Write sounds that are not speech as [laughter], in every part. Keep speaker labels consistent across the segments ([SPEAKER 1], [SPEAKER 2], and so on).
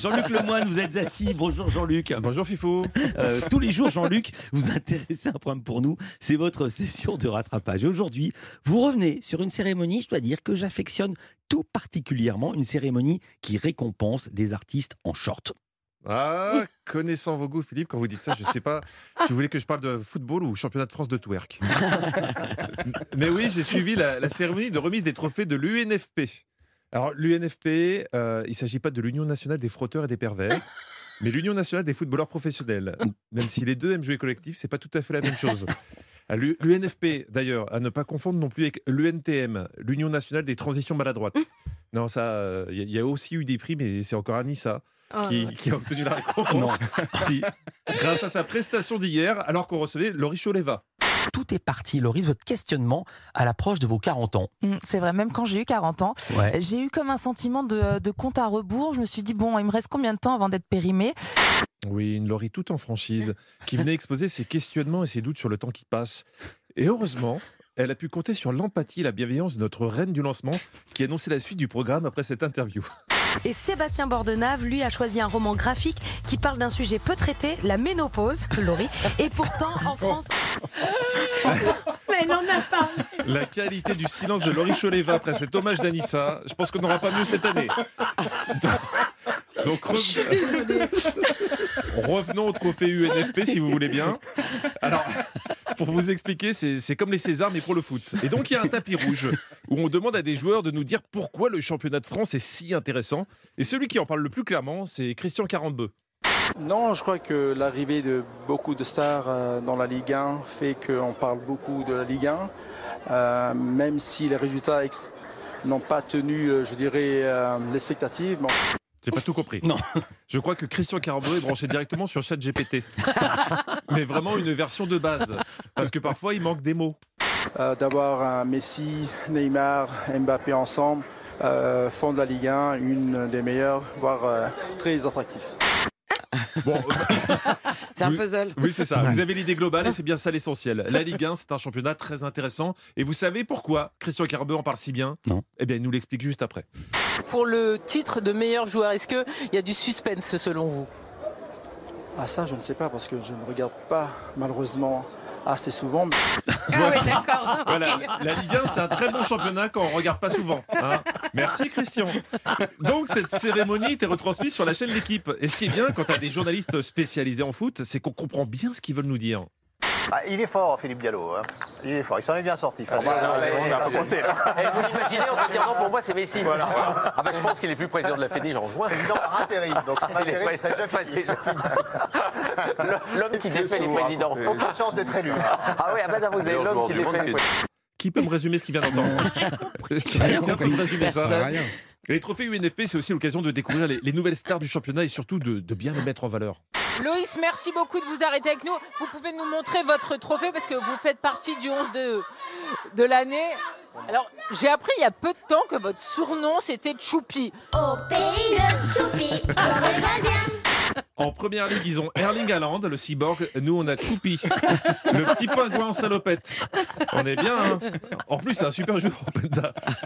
[SPEAKER 1] Jean-Luc Lemoine, vous êtes assis. Bonjour Jean-Luc.
[SPEAKER 2] Bonjour Fifou.
[SPEAKER 1] Euh, tous les jours, Jean-Luc, vous intéressez un problème pour nous. C'est votre session de rattrapage. Aujourd'hui, vous revenez sur une cérémonie, je dois dire, que j'affectionne tout particulièrement. Une cérémonie qui récompense des artistes en short.
[SPEAKER 2] Ah, connaissant vos goûts, Philippe, quand vous dites ça, je ne sais pas [laughs] si vous voulez que je parle de football ou championnat de France de twerk. [laughs] Mais oui, j'ai suivi la, la cérémonie de remise des trophées de l'UNFP. Alors, l'UNFP, euh, il ne s'agit pas de l'Union nationale des frotteurs et des pervers, [laughs] mais l'Union nationale des footballeurs professionnels. Même si les deux aiment jouer collectif, c'est pas tout à fait la même chose. L'UNFP, d'ailleurs, à ne pas confondre non plus avec l'UNTM, l'Union nationale des transitions maladroites. Non, ça, il y, a aussi eu des prix, mais c'est encore Anissa.
[SPEAKER 3] Oh
[SPEAKER 2] qui, a obtenu la récompense. si, grâce à sa prestation d'hier, alors qu'on recevait Laurie Choleva.
[SPEAKER 1] Tout est parti, Laurie, de votre questionnement à l'approche de vos 40 ans.
[SPEAKER 3] Mm, C'est vrai, même quand j'ai eu 40 ans,
[SPEAKER 1] Ouais.
[SPEAKER 3] j'ai eu comme un sentiment de, de compte à rebours. Je me suis dit, bon, il me reste combien de temps avant d'être périmée
[SPEAKER 2] Oui, une Laurie toute en franchise, qui venait exposer ses questionnements et ses doutes sur le temps qui passe. Et heureusement, elle a pu compter sur l'empathie et la bienveillance de notre reine du lancement, qui annonçait la suite du programme après cette interview.
[SPEAKER 4] Et Sébastien Bordenave, lui, a choisi un roman graphique qui parle d'un sujet peu traité, la ménopause, Laurie. Et pourtant, en France. [laughs] Mais elle en a parlé.
[SPEAKER 2] La qualité du silence de Laurie Choleva après cet hommage d'Anissa, je pense qu'on n'aura pas mieux cette année. [laughs] Donc, donc, rev- [laughs] revenons au trophée UNFP si vous voulez bien. Alors, pour vous expliquer, c'est comme les Césars mais pour le foot. Et donc il y a un tapis rouge où on demande à des joueurs de nous dire pourquoi le championnat de France est si intéressant. Et celui qui en parle le plus clairement, c'est Christian Carambeu.
[SPEAKER 5] Non, je crois que l'arrivée de beaucoup de stars euh, dans la Ligue 1 fait qu'on parle beaucoup de la Ligue 1, euh, même si les résultats n'ont pas tenu, euh, je dirais, l'expectative.
[SPEAKER 2] J'ai pas tout compris.
[SPEAKER 1] Non. [laughs]
[SPEAKER 2] Je crois que Christian Carambeu est branché directement sur ChatGPT. [laughs] Mais vraiment une version de base. Parce que parfois il manque des mots.
[SPEAKER 5] euh, D'avoir un Messi, Neymar, Mbappé ensemble euh, font de la Ligue 1 une des meilleures, voire euh, très attractive.
[SPEAKER 2] Bon, [laughs]
[SPEAKER 3] C'est un puzzle.
[SPEAKER 2] oui, c'est ça. Vous avez l'idée globale et c'est bien ça l'essentiel. La Ligue 1, c'est un championnat très intéressant. Et vous savez pourquoi Christian Carambeu en parle si bien?
[SPEAKER 1] Non.
[SPEAKER 2] Eh bien, il nous l'explique juste après.
[SPEAKER 6] Pour le titre de meilleur joueur, est-ce qu'il y a du suspense selon vous?
[SPEAKER 5] Ah ça, je ne sais pas parce que je ne regarde pas malheureusement assez souvent. mais
[SPEAKER 3] Ah oui, d'accord. [laughs]
[SPEAKER 2] Voilà, la Ligue 1, c'est un très bon championnat quand on regarde pas souvent. hein. Merci Christian. Donc cette cérémonie était retransmise sur la chaîne L'équipe. Et ce qui est bien quand tu as des journalistes spécialisés en foot, c'est qu'on comprend bien ce qu'ils veulent nous dire.
[SPEAKER 7] Ah, il est fort, Philippe Diallo. hein. Il est fort. Il s'en est bien sorti. face à-
[SPEAKER 8] bah,
[SPEAKER 7] là.
[SPEAKER 8] Eh, vous l'imaginez, on va dire non, pour moi c'est Messi. Ah bah, je pense qu'il est plus président de la Fédé, j'en rejoins.
[SPEAKER 7] Président par intérim. Donc son
[SPEAKER 8] Il est
[SPEAKER 7] intérim serait déjà
[SPEAKER 8] ça
[SPEAKER 7] fini.
[SPEAKER 8] déjà fini. L'homme qui défait les présidents.
[SPEAKER 7] Aucune chance d'être élu.
[SPEAKER 8] Ah oui, ah bah, non, vous avez l'homme qui défait les présidents.
[SPEAKER 2] Qui peut me résumer ce qu'il vient d'entendre Quelqu'un peut me résumer ça Et Les trophées UNFP, c'est aussi l'occasion de découvrir les, les nouvelles stars du championnat et surtout de, de bien les mettre en valeur.
[SPEAKER 6] Loïs, merci beaucoup de vous arrêter avec nous. Vous pouvez nous montrer votre trophée parce que vous faites partie du 11 de, l'année. Alors, j'ai appris il y a peu de temps que votre surnom c'était Choupi.
[SPEAKER 9] Au pays de on bien.
[SPEAKER 2] En première ligue, ils ont Erling Haaland, le cyborg. Nous, on a Choupi, le petit pingouin en salopette. On est bien. hein en plus, c'est un super joueur.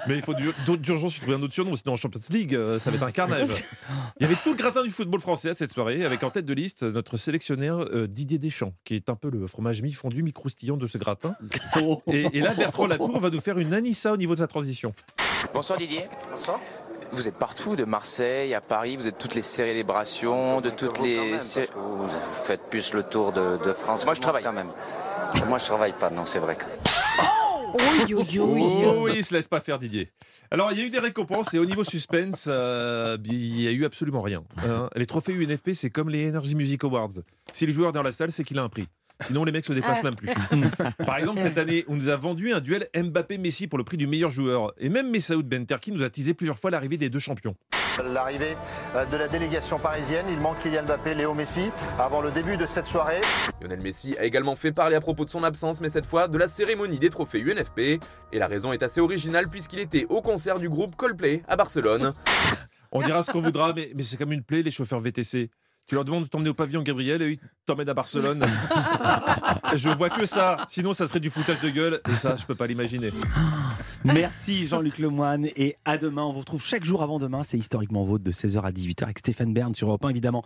[SPEAKER 2] Mais il faut d'urgence trouver un autre surnom, sinon en Champions League, euh, ça va être un carnage. Il y avait tout le gratin du football français à cette soirée, avec en tête de liste notre sélectionneur euh, Didier Deschamps, qui est un peu le fromage mi-fondu, mi-croustillant de ce gratin. Et, et là, Bertrand Latour va nous faire une Anissa au niveau de sa transition.
[SPEAKER 10] Bonsoir Didier. Vous êtes partout, de Marseille à Paris, vous êtes toutes les célébrations, de toutes les. cé- Vous, vous faites plus le tour de, de France. Moi je travaille quand même. Moi je travaille pas, non, c'est vrai. que-
[SPEAKER 2] Oh, oui, il se laisse pas faire Didier. Alors, il y a eu des récompenses et au niveau suspense, euh, il y a eu absolument rien. hein. les trophées UNFP, c'est comme les Energy Music Awards. Si le joueur est dans la salle, c'est qu'il a un prix. Sinon, les mecs se déplacent
[SPEAKER 6] Ah.
[SPEAKER 2] même plus. [laughs] Par exemple, cette année, on nous a vendu un duel Mbappé-Messi pour le prix du meilleur joueur. Et même Messaoud Benterki nous a teasé plusieurs fois l'arrivée des deux champions.
[SPEAKER 7] L'arrivée euh, de la délégation parisienne. Il manque Kylian Mbappé, Léo Messi avant le début de cette soirée.
[SPEAKER 11] Lionel Messi a également fait parler à propos de son absence, mais cette fois de la cérémonie des trophées UNFP. Et la raison est assez originale puisqu'il était au concert du groupe Coldplay à Barcelone.
[SPEAKER 2] On dira ce qu'on voudra, mais, mais c'est comme une plaie, les chauffeurs VTC. Tu leur demandes de t'emmener au pavillon Gabriel et ils t'emmènent à Barcelone. [laughs] je vois que ça. Sinon, ça serait du foutage de gueule. Et ça, je peux pas l'imaginer. [gasps]
[SPEAKER 1] Merci Jean-Luc Lemoine et à demain. On vous retrouve chaque jour avant demain. C'est historiquement vôtre de 16h à 18h avec Stéphane Bern sur Europe 1 évidemment.